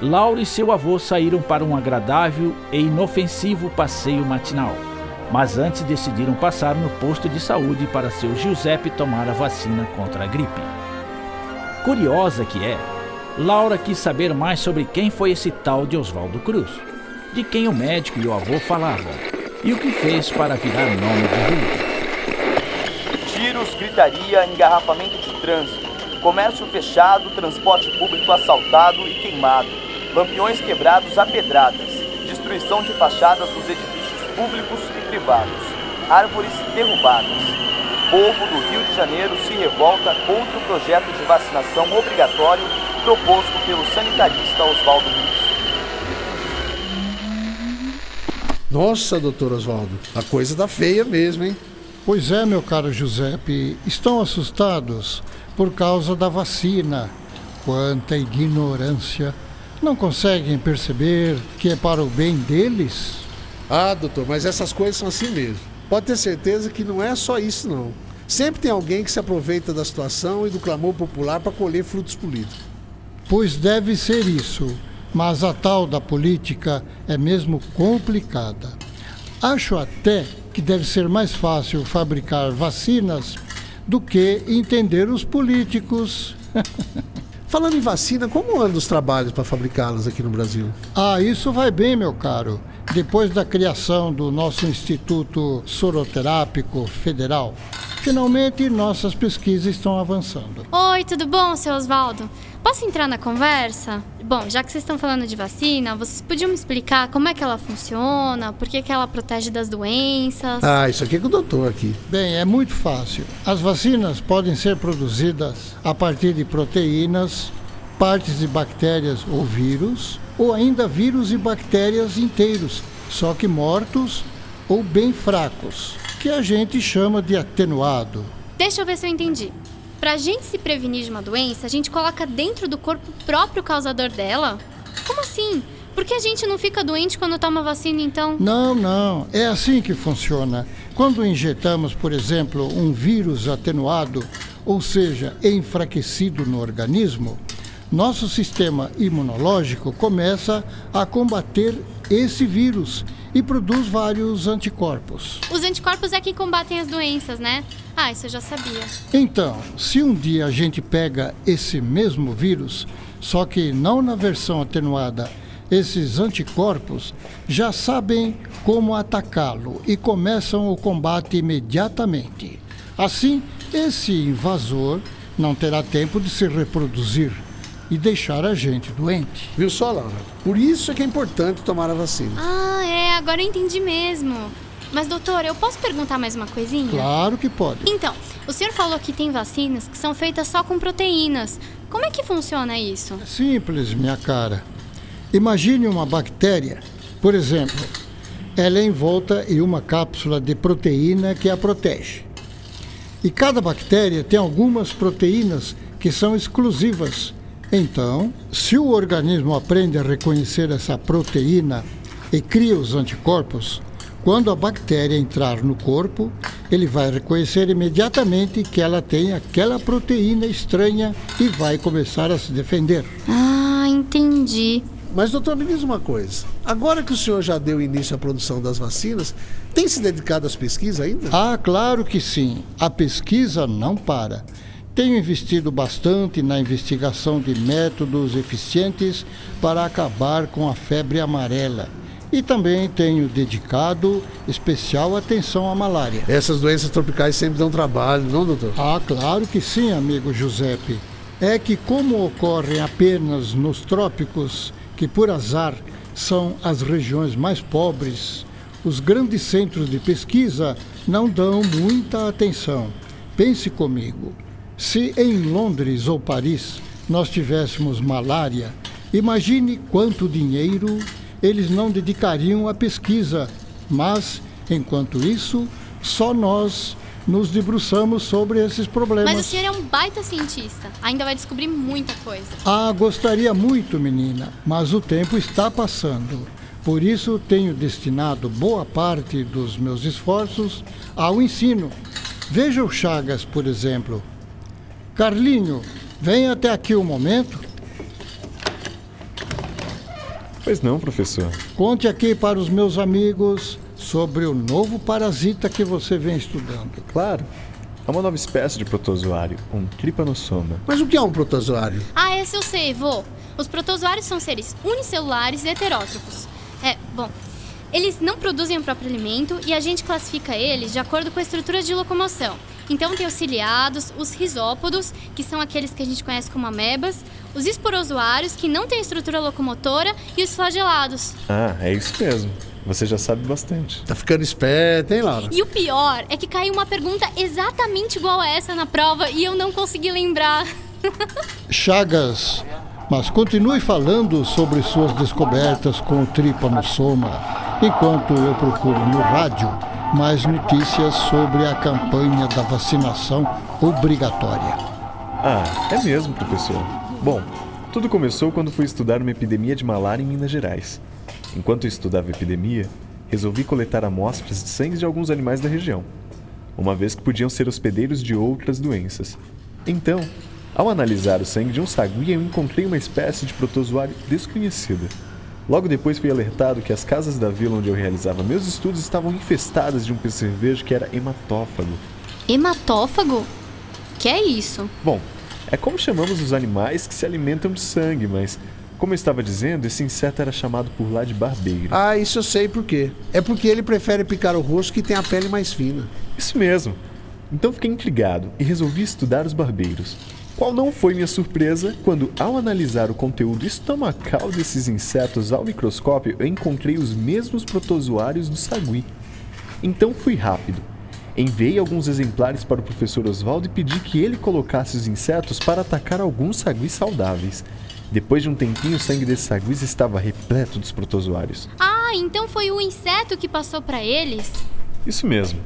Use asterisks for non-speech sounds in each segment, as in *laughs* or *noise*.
Laura e seu avô saíram para um agradável e inofensivo passeio matinal, mas antes decidiram passar no posto de saúde para seu Giuseppe tomar a vacina contra a gripe. Curiosa que é, Laura quis saber mais sobre quem foi esse tal de Oswaldo Cruz, de quem o médico e o avô falavam, e o que fez para virar nome de rua. Tiros, gritaria, engarrafamento de trânsito, comércio fechado, transporte público assaltado e queimado lampiões quebrados a pedradas, destruição de fachadas dos edifícios públicos e privados, árvores derrubadas. O povo do Rio de Janeiro se revolta contra o projeto de vacinação obrigatório proposto pelo sanitarista Oswaldo Cruz. Nossa, doutor Oswaldo, a coisa tá feia mesmo, hein? Pois é, meu caro Giuseppe, estão assustados por causa da vacina. Quanta ignorância! Não conseguem perceber que é para o bem deles? Ah, doutor, mas essas coisas são assim mesmo. Pode ter certeza que não é só isso, não. Sempre tem alguém que se aproveita da situação e do clamor popular para colher frutos políticos. Pois deve ser isso, mas a tal da política é mesmo complicada. Acho até que deve ser mais fácil fabricar vacinas do que entender os políticos. *laughs* Falando em vacina, como andam os trabalhos para fabricá-las aqui no Brasil? Ah, isso vai bem, meu caro. Depois da criação do nosso Instituto Soroterápico Federal, finalmente nossas pesquisas estão avançando. Oi, tudo bom, seu Oswaldo? Posso entrar na conversa? Bom, já que vocês estão falando de vacina, vocês podiam me explicar como é que ela funciona, por que, que ela protege das doenças? Ah, isso aqui é com o doutor aqui. Bem, é muito fácil. As vacinas podem ser produzidas a partir de proteínas, partes de bactérias ou vírus, ou ainda vírus e bactérias inteiros, só que mortos ou bem fracos, que a gente chama de atenuado. Deixa eu ver se eu entendi. Pra gente se prevenir de uma doença, a gente coloca dentro do corpo o próprio causador dela? Como assim? Por que a gente não fica doente quando toma vacina, então? Não, não. É assim que funciona. Quando injetamos, por exemplo, um vírus atenuado, ou seja, enfraquecido no organismo, nosso sistema imunológico começa a combater esse vírus e produz vários anticorpos. Os anticorpos é que combatem as doenças, né? Ah, isso eu já sabia. Então, se um dia a gente pega esse mesmo vírus, só que não na versão atenuada, esses anticorpos já sabem como atacá-lo e começam o combate imediatamente. Assim, esse invasor não terá tempo de se reproduzir e deixar a gente doente. Viu só, Laura? Por isso é que é importante tomar a vacina. Ah, é, agora eu entendi mesmo. Mas, doutor, eu posso perguntar mais uma coisinha? Claro que pode. Então, o senhor falou que tem vacinas que são feitas só com proteínas. Como é que funciona isso? É simples, minha cara. Imagine uma bactéria, por exemplo, ela é envolta em uma cápsula de proteína que a protege. E cada bactéria tem algumas proteínas que são exclusivas então, se o organismo aprende a reconhecer essa proteína e cria os anticorpos, quando a bactéria entrar no corpo, ele vai reconhecer imediatamente que ela tem aquela proteína estranha e vai começar a se defender. Ah, entendi. Mas, doutor, me diz uma coisa. Agora que o senhor já deu início à produção das vacinas, tem se dedicado às pesquisas ainda? Ah, claro que sim. A pesquisa não para. Tenho investido bastante na investigação de métodos eficientes para acabar com a febre amarela. E também tenho dedicado especial atenção à malária. Essas doenças tropicais sempre dão trabalho, não, doutor? Ah, claro que sim, amigo Giuseppe. é que, como ocorrem apenas nos trópicos, que por azar são as regiões mais pobres, os grandes centros de pesquisa não dão muita atenção. Pense comigo: se em Londres ou Paris nós tivéssemos malária, imagine quanto dinheiro eles não dedicariam à pesquisa, mas, enquanto isso, só nós nos debruçamos sobre esses problemas. Mas o senhor é um baita cientista. Ainda vai descobrir muita coisa. Ah, gostaria muito, menina, mas o tempo está passando. Por isso, tenho destinado boa parte dos meus esforços ao ensino. Veja o Chagas, por exemplo. Carlinho, vem até aqui um momento. Pois não, professor. Conte aqui para os meus amigos sobre o novo parasita que você vem estudando. Claro. É uma nova espécie de protozoário, um tripanossoma. Mas o que é um protozoário? Ah, esse eu sei, vô. Os protozoários são seres unicelulares e heterótrofos. É, bom, eles não produzem o próprio alimento e a gente classifica eles de acordo com a estrutura de locomoção. Então tem os ciliados, os risópodos, que são aqueles que a gente conhece como amebas, os esporozoários, que não têm estrutura locomotora, e os flagelados. Ah, é isso mesmo. Você já sabe bastante. Tá ficando esperto, hein, Laura? E o pior é que caiu uma pergunta exatamente igual a essa na prova e eu não consegui lembrar. *laughs* Chagas, mas continue falando sobre suas descobertas com o trípanossoma, enquanto eu procuro no rádio mais notícias sobre a campanha da vacinação obrigatória. Ah, é mesmo, professor. Bom, tudo começou quando fui estudar uma epidemia de malária em Minas Gerais. Enquanto estudava epidemia, resolvi coletar amostras de sangue de alguns animais da região, uma vez que podiam ser hospedeiros de outras doenças. Então, ao analisar o sangue de um sagui, eu encontrei uma espécie de protozoário desconhecida. Logo depois fui alertado que as casas da vila onde eu realizava meus estudos estavam infestadas de um percevejo que era hematófago. Hematófago? Que é isso? Bom, é como chamamos os animais que se alimentam de sangue, mas, como eu estava dizendo, esse inseto era chamado por lá de barbeiro. Ah, isso eu sei por quê. É porque ele prefere picar o rosto que tem a pele mais fina. Isso mesmo. Então fiquei intrigado e resolvi estudar os barbeiros. Qual não foi minha surpresa quando, ao analisar o conteúdo estomacal desses insetos ao microscópio, eu encontrei os mesmos protozoários do sagui. Então fui rápido. Enviei alguns exemplares para o professor Oswaldo e pedi que ele colocasse os insetos para atacar alguns saguis saudáveis. Depois de um tempinho, o sangue desses saguis estava repleto dos protozoários. Ah, então foi o inseto que passou para eles? Isso mesmo.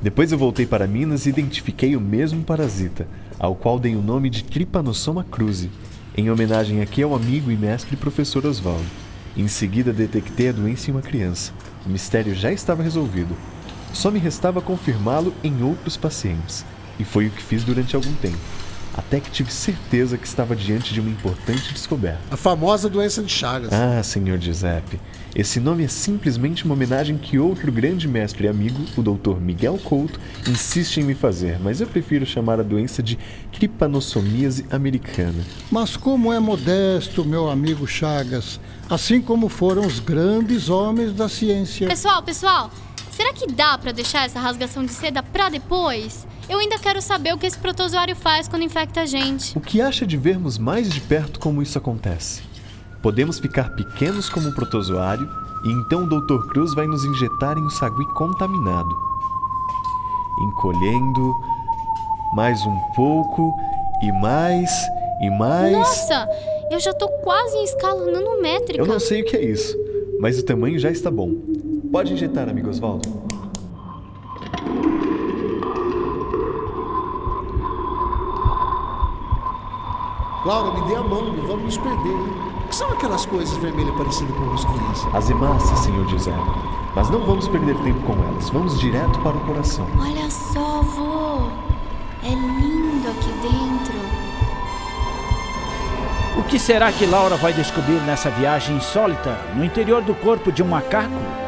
Depois eu voltei para Minas e identifiquei o mesmo parasita, ao qual dei o nome de Trypanosoma cruzi, em homenagem aqui ao amigo e mestre professor Oswaldo. Em seguida detectei a doença em uma criança. O mistério já estava resolvido. Só me restava confirmá-lo em outros pacientes, e foi o que fiz durante algum tempo, até que tive certeza que estava diante de uma importante descoberta. A famosa doença de Chagas. Ah, senhor Giuseppe, esse nome é simplesmente uma homenagem que outro grande mestre e amigo, o Dr. Miguel Couto, insiste em me fazer, mas eu prefiro chamar a doença de tripanossomíase americana. Mas como é modesto, meu amigo Chagas, assim como foram os grandes homens da ciência. Pessoal, pessoal, será que dá para deixar essa rasgação de seda para depois? Eu ainda quero saber o que esse protozoário faz quando infecta a gente. O que acha de vermos mais de perto como isso acontece? Podemos ficar pequenos como um protozoário e então o Dr. Cruz vai nos injetar em um sagui contaminado. Encolhendo, mais um pouco e mais e mais. Nossa, eu já tô quase em escala nanométrica. Eu não sei o que é isso, mas o tamanho já está bom. Pode injetar, amigo Osvaldo. Laura, me dê a mão, e vamos nos perder, hein? O que são aquelas coisas vermelhas parecidas com rosquinhas? As hemácias, senhor Giuseppe. Mas não vamos perder tempo com elas. Vamos direto para o coração. Olha só, vô. É lindo aqui dentro. O que será que Laura vai descobrir nessa viagem insólita no interior do corpo de um macaco?